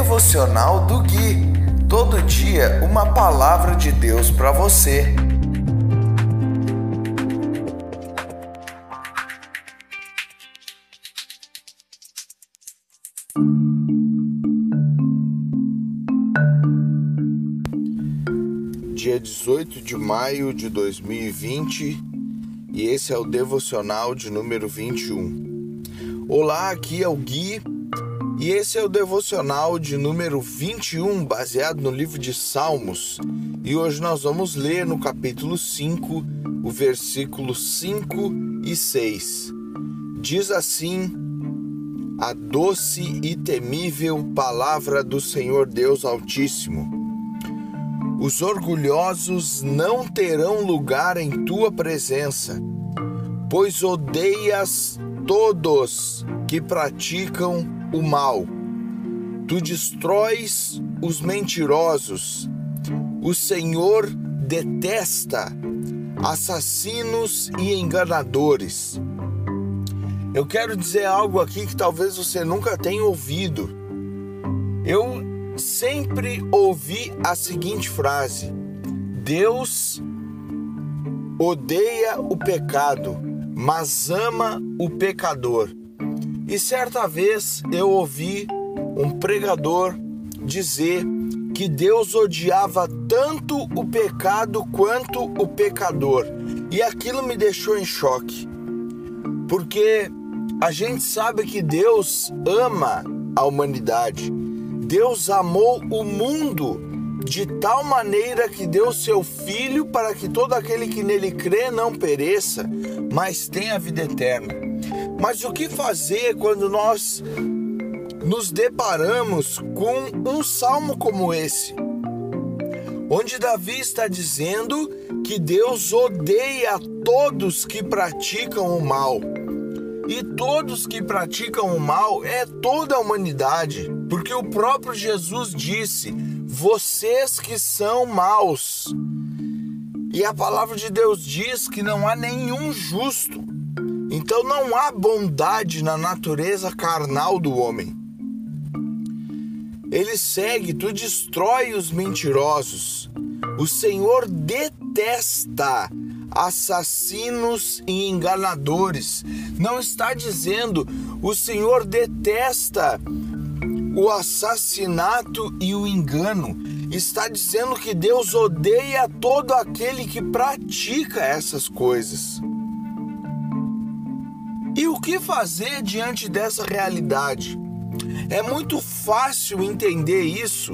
Devocional do Gui. Todo dia uma palavra de Deus para você. Dia 18 de maio de 2020 e esse é o devocional de número 21. Olá, aqui é o Gui e esse é o devocional de número 21, baseado no livro de Salmos. E hoje nós vamos ler no capítulo 5, o versículo 5 e 6. Diz assim: A doce e temível palavra do Senhor Deus Altíssimo. Os orgulhosos não terão lugar em tua presença, pois odeias todos que praticam o mal. Tu destróis os mentirosos. O Senhor detesta assassinos e enganadores. Eu quero dizer algo aqui que talvez você nunca tenha ouvido. Eu sempre ouvi a seguinte frase: Deus odeia o pecado, mas ama o pecador. E certa vez eu ouvi um pregador dizer que Deus odiava tanto o pecado quanto o pecador. E aquilo me deixou em choque. Porque a gente sabe que Deus ama a humanidade. Deus amou o mundo de tal maneira que deu seu filho para que todo aquele que nele crê não pereça, mas tenha vida eterna. Mas o que fazer quando nós nos deparamos com um salmo como esse? Onde Davi está dizendo que Deus odeia todos que praticam o mal. E todos que praticam o mal é toda a humanidade, porque o próprio Jesus disse: vocês que são maus. E a palavra de Deus diz que não há nenhum justo. Então não há bondade na natureza carnal do homem. Ele segue, tu destrói os mentirosos. O Senhor detesta assassinos e enganadores. Não está dizendo o Senhor detesta o assassinato e o engano. Está dizendo que Deus odeia todo aquele que pratica essas coisas. E o que fazer diante dessa realidade? É muito fácil entender isso.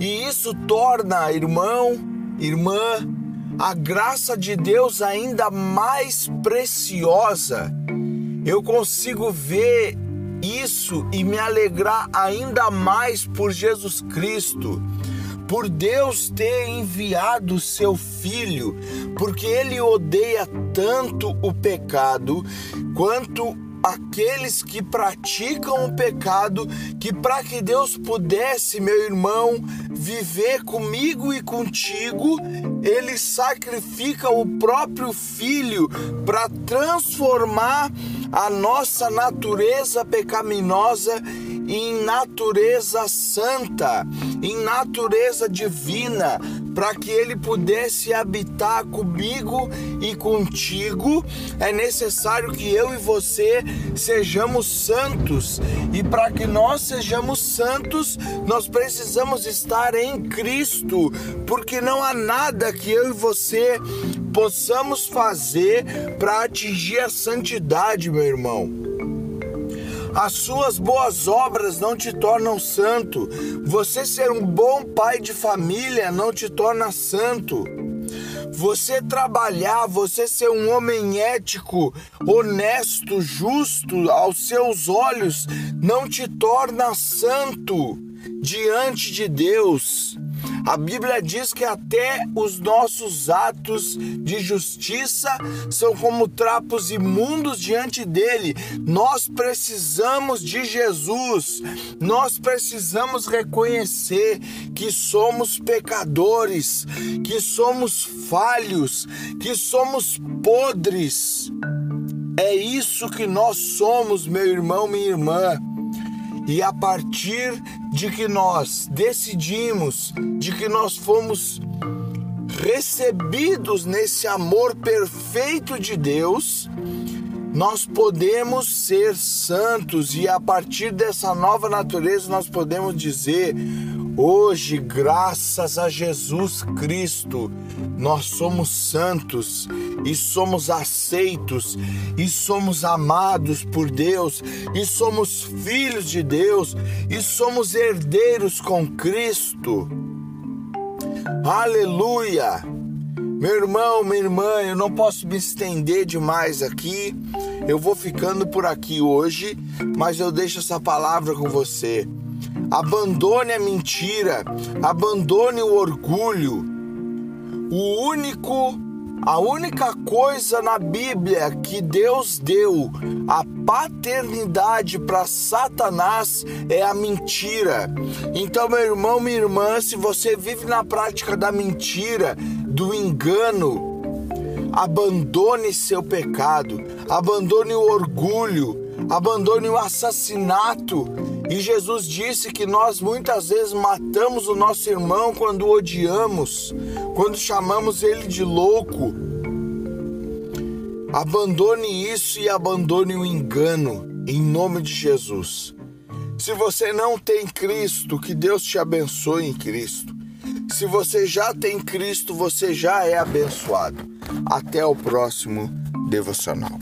E isso torna, irmão, irmã, a graça de Deus ainda mais preciosa. Eu consigo ver isso e me alegrar ainda mais por Jesus Cristo por Deus ter enviado seu filho, porque ele odeia tanto o pecado quanto aqueles que praticam o pecado, que para que Deus pudesse, meu irmão, viver comigo e contigo, ele sacrifica o próprio filho para transformar a nossa natureza pecaminosa em natureza santa, em natureza divina, para que ele pudesse habitar comigo e contigo, é necessário que eu e você sejamos santos. E para que nós sejamos santos, nós precisamos estar em Cristo, porque não há nada que eu e você possamos fazer para atingir a santidade, meu irmão. As suas boas obras não te tornam santo. Você ser um bom pai de família não te torna santo. Você trabalhar, você ser um homem ético, honesto, justo aos seus olhos, não te torna santo diante de Deus. A Bíblia diz que até os nossos atos de justiça são como trapos imundos diante dele. Nós precisamos de Jesus. Nós precisamos reconhecer que somos pecadores, que somos falhos, que somos podres. É isso que nós somos, meu irmão, minha irmã. E a partir de que nós decidimos, de que nós fomos recebidos nesse amor perfeito de Deus, nós podemos ser santos. E a partir dessa nova natureza nós podemos dizer: hoje, graças a Jesus Cristo, nós somos santos e somos aceitos e somos amados por Deus e somos filhos de Deus e somos herdeiros com Cristo. Aleluia! Meu irmão, minha irmã, eu não posso me estender demais aqui. Eu vou ficando por aqui hoje, mas eu deixo essa palavra com você. Abandone a mentira, abandone o orgulho. O único a única coisa na Bíblia que Deus deu a paternidade para Satanás é a mentira. Então, meu irmão, minha irmã, se você vive na prática da mentira, do engano, abandone seu pecado, abandone o orgulho, abandone o assassinato. E Jesus disse que nós muitas vezes matamos o nosso irmão quando o odiamos, quando chamamos ele de louco. Abandone isso e abandone o engano, em nome de Jesus. Se você não tem Cristo, que Deus te abençoe em Cristo. Se você já tem Cristo, você já é abençoado. Até o próximo devocional.